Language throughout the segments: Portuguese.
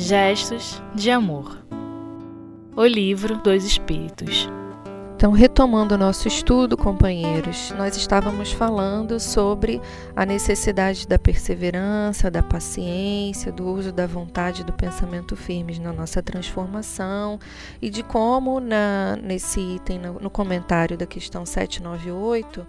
Gestos de Amor. O Livro dos Espíritos. Então, retomando o nosso estudo, companheiros, nós estávamos falando sobre a necessidade da perseverança, da paciência, do uso da vontade e do pensamento firmes na nossa transformação e de como, na, nesse item, no, no comentário da questão 798,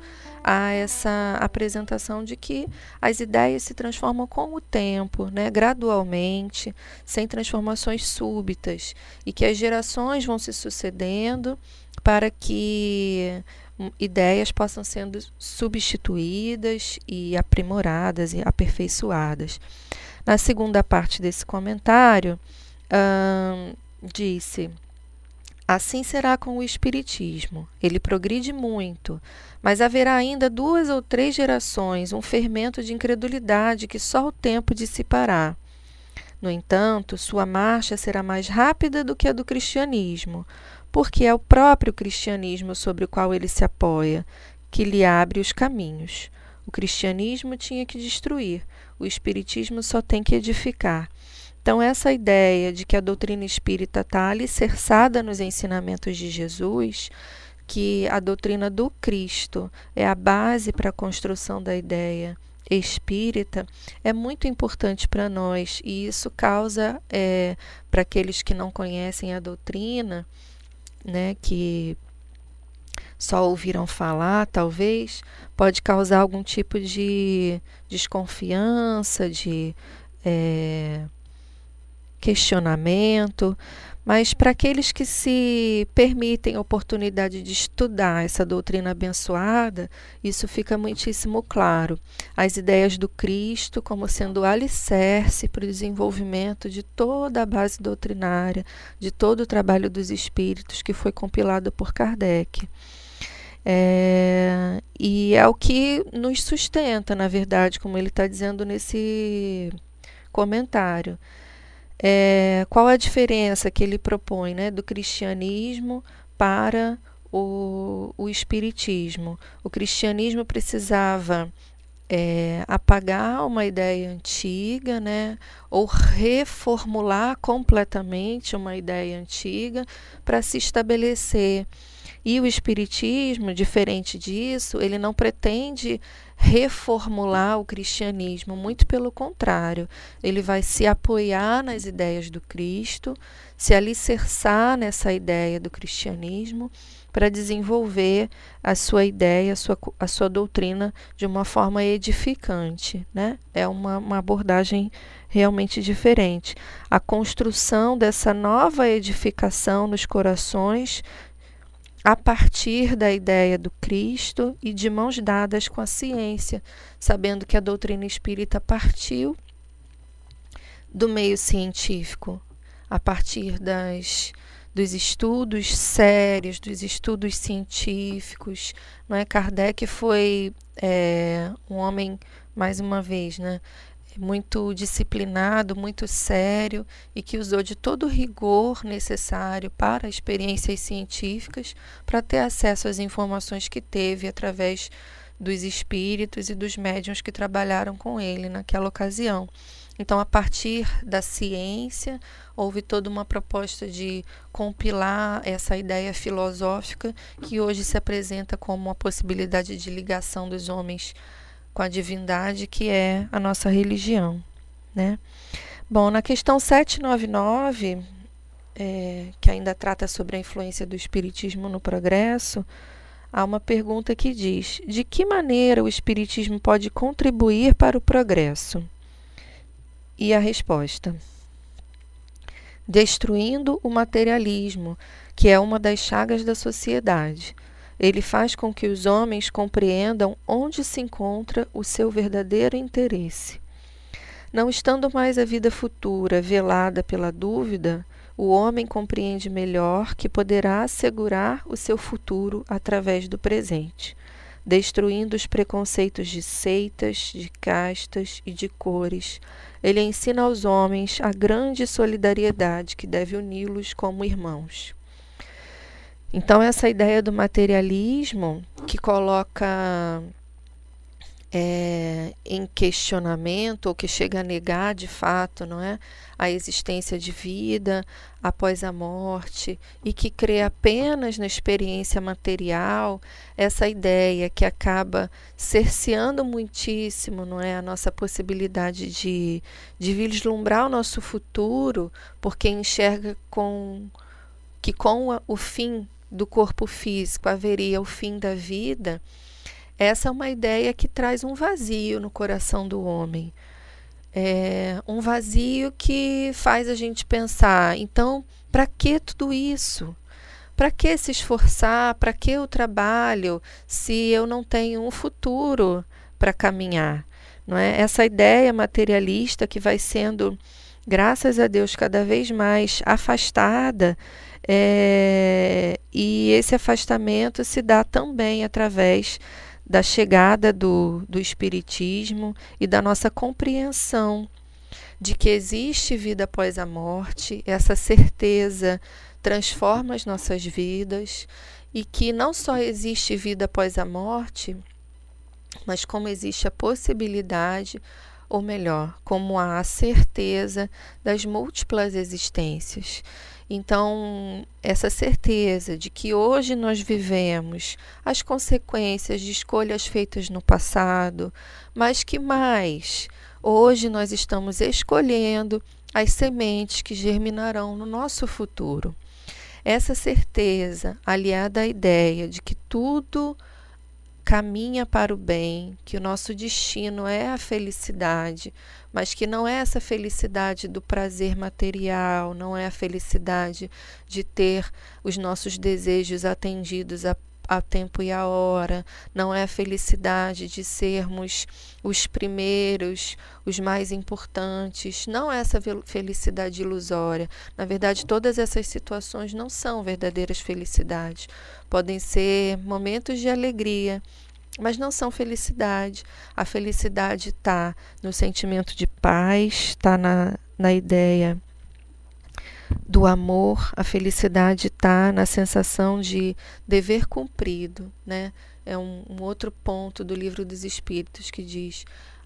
há essa apresentação de que as ideias se transformam com o tempo, né, gradualmente, sem transformações súbitas, e que as gerações vão se sucedendo para que hum, ideias possam sendo substituídas e aprimoradas e aperfeiçoadas. Na segunda parte desse comentário, hum, disse: Assim será com o Espiritismo. Ele progride muito, mas haverá ainda duas ou três gerações, um fermento de incredulidade que só o tempo dissipará. No entanto, sua marcha será mais rápida do que a do cristianismo, porque é o próprio cristianismo sobre o qual ele se apoia que lhe abre os caminhos. O cristianismo tinha que destruir, o espiritismo só tem que edificar. Então, essa ideia de que a doutrina espírita está alicerçada nos ensinamentos de Jesus, que a doutrina do Cristo é a base para a construção da ideia espírita, é muito importante para nós. E isso causa, é, para aqueles que não conhecem a doutrina, né, que só ouviram falar, talvez, pode causar algum tipo de desconfiança, de é, questionamento, mas para aqueles que se permitem a oportunidade de estudar essa doutrina abençoada, isso fica muitíssimo claro. As ideias do Cristo como sendo alicerce para o desenvolvimento de toda a base doutrinária, de todo o trabalho dos espíritos que foi compilado por Kardec. É, e é o que nos sustenta, na verdade, como ele está dizendo nesse comentário. É, qual a diferença que ele propõe né, do cristianismo para o, o espiritismo? O cristianismo precisava é, apagar uma ideia antiga, né, ou reformular completamente uma ideia antiga para se estabelecer e o Espiritismo, diferente disso, ele não pretende reformular o cristianismo, muito pelo contrário, ele vai se apoiar nas ideias do Cristo, se alicerçar nessa ideia do cristianismo para desenvolver a sua ideia, a sua, a sua doutrina de uma forma edificante. Né? É uma, uma abordagem realmente diferente. A construção dessa nova edificação nos corações a partir da ideia do Cristo e de mãos dadas com a ciência, sabendo que a doutrina espírita partiu do meio científico, a partir das dos estudos sérios, dos estudos científicos, não é? Kardec foi é, um homem mais uma vez, né? Muito disciplinado, muito sério e que usou de todo o rigor necessário para experiências científicas para ter acesso às informações que teve através dos espíritos e dos médiuns que trabalharam com ele naquela ocasião. Então, a partir da ciência, houve toda uma proposta de compilar essa ideia filosófica que hoje se apresenta como uma possibilidade de ligação dos homens com a divindade que é a nossa religião, né? Bom, na questão 799, é, que ainda trata sobre a influência do espiritismo no progresso, há uma pergunta que diz: de que maneira o espiritismo pode contribuir para o progresso? E a resposta: destruindo o materialismo, que é uma das chagas da sociedade ele faz com que os homens compreendam onde se encontra o seu verdadeiro interesse. Não estando mais a vida futura velada pela dúvida, o homem compreende melhor que poderá assegurar o seu futuro através do presente, destruindo os preconceitos de seitas, de castas e de cores. Ele ensina aos homens a grande solidariedade que deve uni-los como irmãos. Então, essa ideia do materialismo que coloca é, em questionamento ou que chega a negar de fato, não é, a existência de vida após a morte e que crê apenas na experiência material, essa ideia que acaba cerceando muitíssimo, não é, a nossa possibilidade de, de vislumbrar o nosso futuro, porque enxerga com que com o fim do corpo físico haveria o fim da vida essa é uma ideia que traz um vazio no coração do homem. É um vazio que faz a gente pensar: então, para que tudo isso? Para que se esforçar? Para que o trabalho se eu não tenho um futuro para caminhar? Não é? Essa ideia materialista que vai sendo, graças a Deus, cada vez mais afastada. É, e esse afastamento se dá também através da chegada do, do Espiritismo e da nossa compreensão de que existe vida após a morte, essa certeza transforma as nossas vidas e que não só existe vida após a morte, mas como existe a possibilidade, ou melhor, como a certeza das múltiplas existências. Então, essa certeza de que hoje nós vivemos as consequências de escolhas feitas no passado, mas que mais, hoje nós estamos escolhendo as sementes que germinarão no nosso futuro. Essa certeza, aliada à ideia de que tudo caminha para o bem, que o nosso destino é a felicidade, mas que não é essa felicidade do prazer material, não é a felicidade de ter os nossos desejos atendidos a tempo e a hora, não é a felicidade de sermos os primeiros, os mais importantes, não é essa felicidade ilusória. Na verdade, todas essas situações não são verdadeiras felicidades. Podem ser momentos de alegria, mas não são felicidade. A felicidade está no sentimento de paz, está na, na ideia do amor, a felicidade está na sensação de dever cumprido, né? É um, um, outro ponto do livro dos Espíritos que diz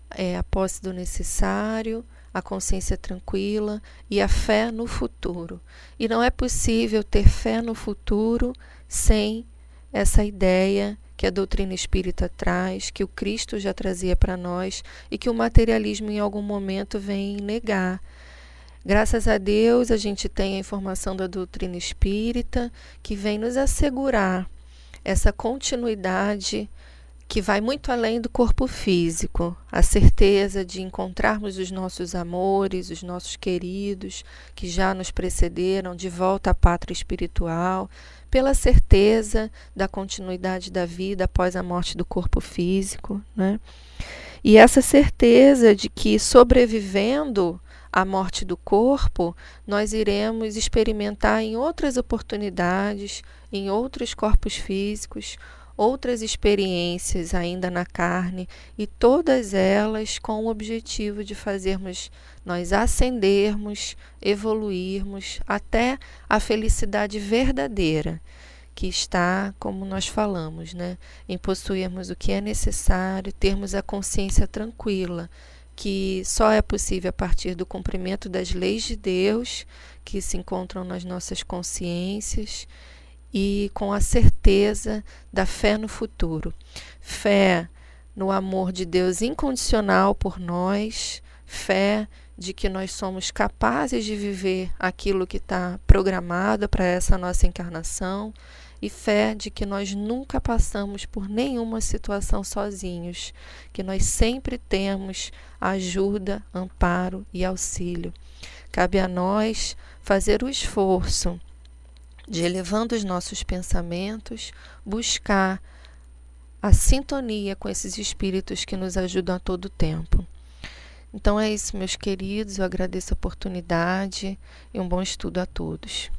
é, a posse do necessário, a consciência tranquila e a fé no futuro. E não é possível ter fé no futuro sem essa ideia que a doutrina espírita traz, que o Cristo já trazia para nós e que o materialismo em algum momento vem negar. Graças a Deus, a gente tem a informação da doutrina espírita que vem nos assegurar essa continuidade que vai muito além do corpo físico, a certeza de encontrarmos os nossos amores, os nossos queridos que já nos precederam de volta à pátria espiritual, pela certeza da continuidade da vida após a morte do corpo físico, né? E essa certeza de que sobrevivendo à morte do corpo, nós iremos experimentar em outras oportunidades, em outros corpos físicos, outras experiências ainda na carne e todas elas com o objetivo de fazermos nós ascendermos, evoluirmos até a felicidade verdadeira que está, como nós falamos, né, em possuirmos o que é necessário, termos a consciência tranquila, que só é possível a partir do cumprimento das leis de Deus que se encontram nas nossas consciências e com a certeza da fé no futuro. Fé no amor de Deus incondicional por nós, fé de que nós somos capazes de viver aquilo que está programado para essa nossa encarnação e fé de que nós nunca passamos por nenhuma situação sozinhos, que nós sempre temos ajuda, amparo e auxílio. Cabe a nós fazer o esforço de elevando os nossos pensamentos, buscar a sintonia com esses espíritos que nos ajudam a todo tempo. Então é isso, meus queridos. Eu agradeço a oportunidade e um bom estudo a todos.